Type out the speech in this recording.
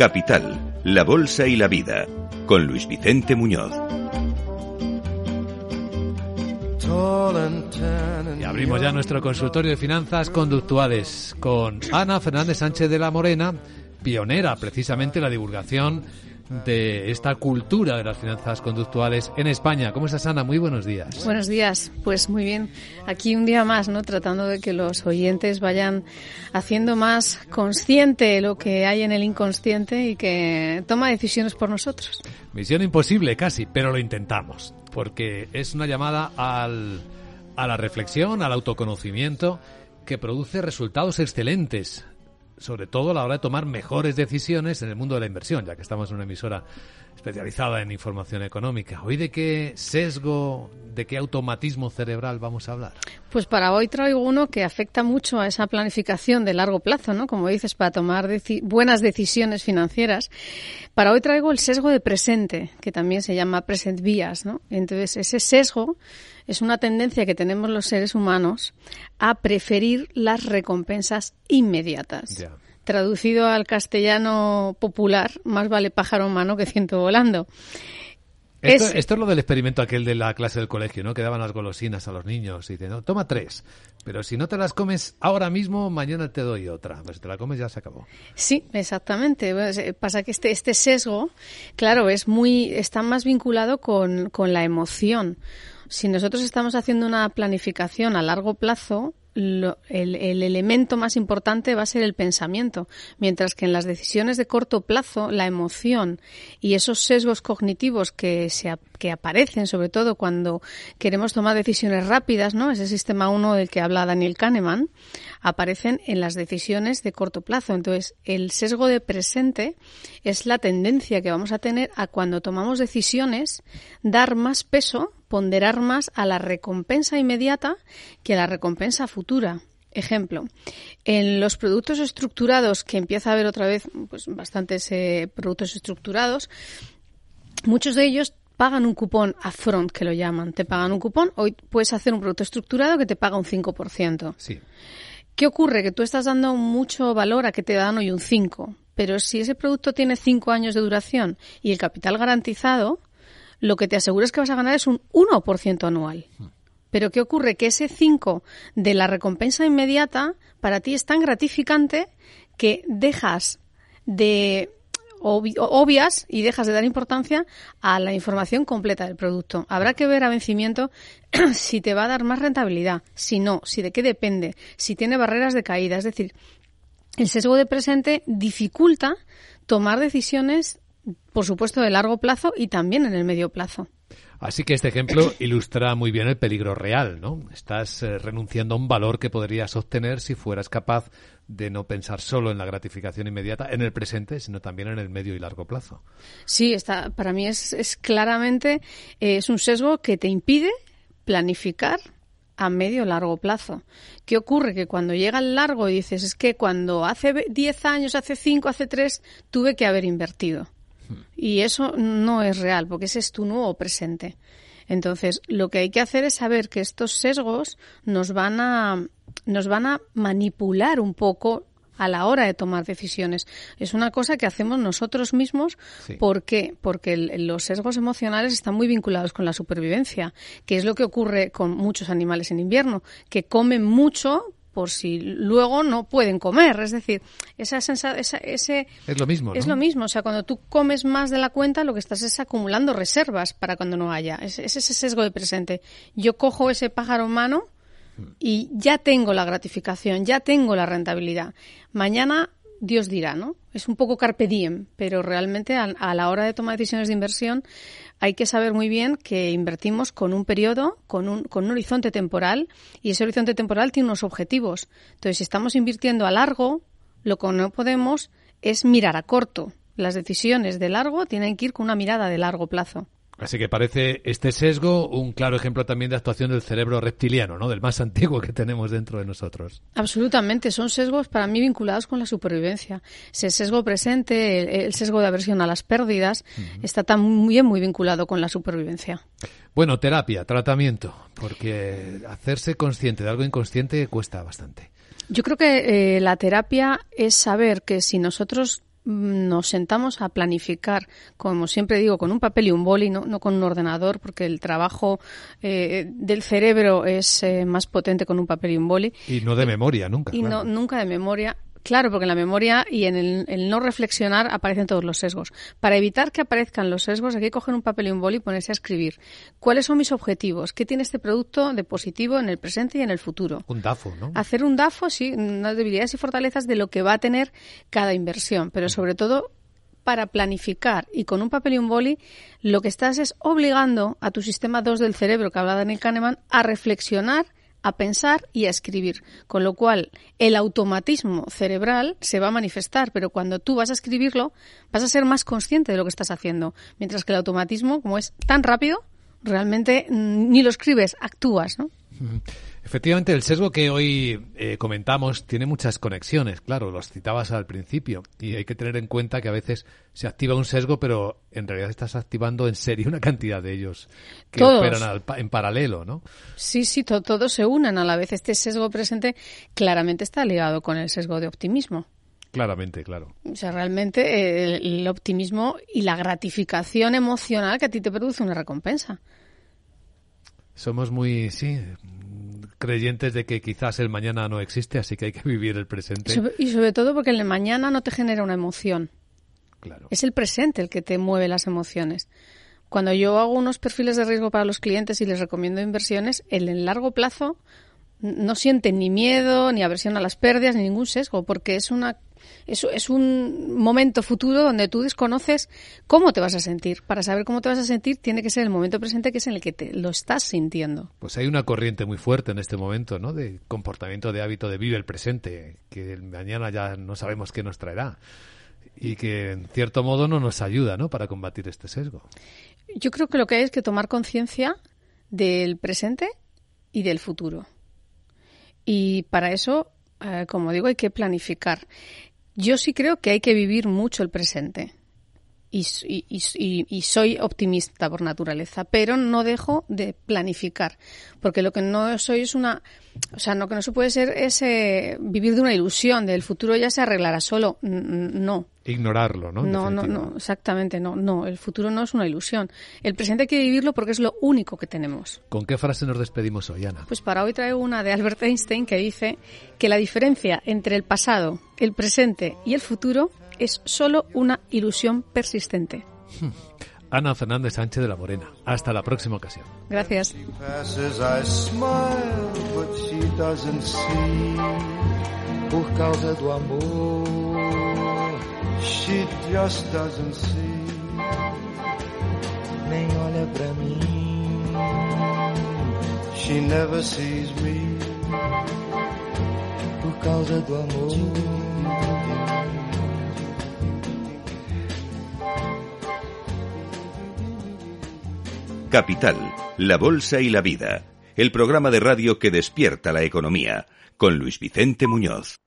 Capital, la Bolsa y la Vida, con Luis Vicente Muñoz. Y abrimos ya nuestro consultorio de finanzas conductuales con Ana Fernández Sánchez de la Morena, pionera precisamente en la divulgación de esta cultura de las finanzas conductuales en España. ¿Cómo estás, Ana? Muy buenos días. Buenos días. Pues muy bien. Aquí un día más, ¿no? Tratando de que los oyentes vayan haciendo más consciente lo que hay en el inconsciente y que toma decisiones por nosotros. Misión imposible casi, pero lo intentamos, porque es una llamada al, a la reflexión, al autoconocimiento, que produce resultados excelentes sobre todo a la hora de tomar mejores decisiones en el mundo de la inversión, ya que estamos en una emisora especializada en información económica. ¿Hoy de qué sesgo, de qué automatismo cerebral vamos a hablar? Pues para hoy traigo uno que afecta mucho a esa planificación de largo plazo, ¿no? Como dices, para tomar buenas decisiones financieras. Para hoy traigo el sesgo de presente, que también se llama present bias, ¿no? Entonces, ese sesgo es una tendencia que tenemos los seres humanos a preferir las recompensas inmediatas. Traducido al castellano popular, más vale pájaro en mano que ciento volando. Esto es, esto es lo del experimento aquel de la clase del colegio, ¿no? Que daban las golosinas a los niños y dicen, no, toma tres, pero si no te las comes ahora mismo, mañana te doy otra. Pues si te la comes ya se acabó. Sí, exactamente. Eh, pasa que este, este sesgo, claro, es muy, está más vinculado con, con la emoción. Si nosotros estamos haciendo una planificación a largo plazo, el, el, elemento más importante va a ser el pensamiento, mientras que en las decisiones de corto plazo la emoción y esos sesgos cognitivos que, se, que aparecen, sobre todo cuando queremos tomar decisiones rápidas, ¿no? ese sistema 1 del que habla Daniel Kahneman, aparecen en las decisiones de corto plazo. Entonces, el sesgo de presente es la tendencia que vamos a tener a cuando tomamos decisiones dar más peso ponderar más a la recompensa inmediata que a la recompensa futura. Ejemplo, en los productos estructurados, que empieza a haber otra vez pues, bastantes eh, productos estructurados, muchos de ellos pagan un cupón a front, que lo llaman. Te pagan un cupón, hoy puedes hacer un producto estructurado que te paga un 5%. Sí. ¿Qué ocurre? Que tú estás dando mucho valor a que te dan hoy un 5, pero si ese producto tiene 5 años de duración y el capital garantizado, lo que te asegura es que vas a ganar es un 1% anual. Pero ¿qué ocurre? Que ese 5 de la recompensa inmediata para ti es tan gratificante que dejas de obvias y dejas de dar importancia a la información completa del producto. Habrá que ver a vencimiento si te va a dar más rentabilidad, si no, si de qué depende, si tiene barreras de caída. Es decir, el sesgo de presente dificulta tomar decisiones por supuesto, de largo plazo y también en el medio plazo. Así que este ejemplo ilustra muy bien el peligro real, ¿no? Estás eh, renunciando a un valor que podrías obtener si fueras capaz de no pensar solo en la gratificación inmediata en el presente, sino también en el medio y largo plazo. Sí, está, para mí es, es claramente eh, es un sesgo que te impide planificar a medio largo plazo. ¿Qué ocurre? Que cuando llega el largo y dices, es que cuando hace 10 años, hace 5, hace 3, tuve que haber invertido. Y eso no es real, porque ese es tu nuevo presente. Entonces, lo que hay que hacer es saber que estos sesgos nos van a, nos van a manipular un poco a la hora de tomar decisiones. Es una cosa que hacemos nosotros mismos. ¿Por qué? Porque los sesgos emocionales están muy vinculados con la supervivencia, que es lo que ocurre con muchos animales en invierno, que comen mucho por si luego no pueden comer. Es decir, esa, ese... Es lo mismo, Es lo mismo. O sea, cuando tú comes más de la cuenta, lo que estás es acumulando reservas para cuando no haya. Es, es ese sesgo de presente. Yo cojo ese pájaro en mano y ya tengo la gratificación, ya tengo la rentabilidad. Mañana Dios dirá, ¿no? Es un poco carpe diem, pero realmente a, la hora de tomar decisiones de inversión hay que saber muy bien que invertimos con un periodo, con un, con un horizonte temporal, y ese horizonte temporal tiene unos objetivos. Entonces, si estamos invirtiendo a largo, lo que no podemos es mirar a corto. Las decisiones de largo tienen que ir con una mirada de largo plazo. Así que parece este sesgo un claro ejemplo también de actuación del cerebro reptiliano, ¿no? Del más antiguo que tenemos dentro de nosotros. Absolutamente, son sesgos para mí vinculados con la supervivencia. Ese sesgo presente, el, sesgo de aversión a las pérdidas, está también muy vinculado con la supervivencia. Bueno, terapia, tratamiento, porque hacerse consciente de algo inconsciente cuesta bastante. Yo creo que eh, la terapia es saber que si nosotros nos sentamos a planificar, como siempre digo, con un papel y un boli, no, no con un ordenador, porque el trabajo eh, del cerebro es eh, más potente con un papel y un boli. Y no de memoria, nunca. Y no, nunca de memoria. Claro, porque en la memoria y en el, no reflexionar aparecen todos los sesgos. Para evitar que aparezcan los sesgos, hay que coger un papel y un boli y ponerse a escribir. ¿Cuáles son mis objetivos? ¿Qué tiene este producto de positivo en el presente y en el futuro? Un DAFO, ¿no? Hacer un DAFO, sí, unas debilidades y fortalezas de lo que va a tener cada inversión, pero sobre todo para planificar y con un papel y un boli, lo que estás es obligando a tu sistema 2 del cerebro, que habla Daniel Kahneman, a reflexionar a pensar y a escribir, con lo cual el automatismo cerebral se va a manifestar, pero cuando tú vas a escribirlo vas a ser más consciente de lo que estás haciendo, mientras que el automatismo, como es tan rápido, realmente ni lo escribes, actúas, ¿no? Efectivamente, el sesgo que hoy eh, comentamos tiene muchas conexiones, claro, los citabas al principio, y hay que tener en cuenta que a veces se activa un sesgo, pero en realidad estás activando en serie una cantidad de ellos que operan en paralelo, ¿no? Sí, sí, todos se unen a la vez. Este sesgo presente claramente está ligado con el sesgo de optimismo. Claramente, claro. O sea, realmente el optimismo y la gratificación emocional que a ti te produce una recompensa. Somos muy, sí, creyentes de que quizás el mañana no existe, así que hay que vivir el presente. Y sobre todo porque el mañana no te genera una emoción. Claro. Es el presente el que te mueve las emociones. Cuando yo hago unos perfiles de riesgo para los clientes y les recomiendo inversiones, el en largo plazo no sienten ni miedo, ni aversión a las pérdidas, ni ningún sesgo, porque es una es, es un momento futuro donde tú desconoces cómo te vas a sentir. Para saber cómo te vas a sentir tiene que ser el momento presente que es en el que te lo estás sintiendo. Pues hay una corriente muy fuerte en este momento, ¿no? De comportamiento, de hábito, de vive el presente, que el mañana ya no sabemos qué nos traerá y que en cierto modo no nos ayuda, ¿no? Para combatir este sesgo. Yo creo que lo que hay es que tomar conciencia del presente y del futuro. Y para eso, eh, como digo, hay que planificar. Yo sí creo que hay que vivir mucho el presente. Y, y, soy optimista por naturaleza, pero no dejo de planificar, porque lo que no soy es una, o sea, lo que no se puede ser es eh, vivir de una ilusión, del futuro ya se arreglará solo, no. Ignorarlo, ¿no? No, no, no, exactamente, no, no, el futuro no es una ilusión. El presente hay que vivirlo porque es lo único que tenemos. ¿Con qué frase nos despedimos hoy, Ana? Pues para hoy traigo una de Albert Einstein que dice que la diferencia entre el pasado, el presente y el futuro es solo una ilusión persistente. Ana Fernández Sánchez de la Morena. Hasta la próxima ocasión. Gracias. Por causa do amor, she just doesn't see. Nem olha pra mim, she never sees me. Por causa do amor. Capital, la Bolsa y la Vida, el programa de radio que despierta la economía, con Luis Vicente Muñoz.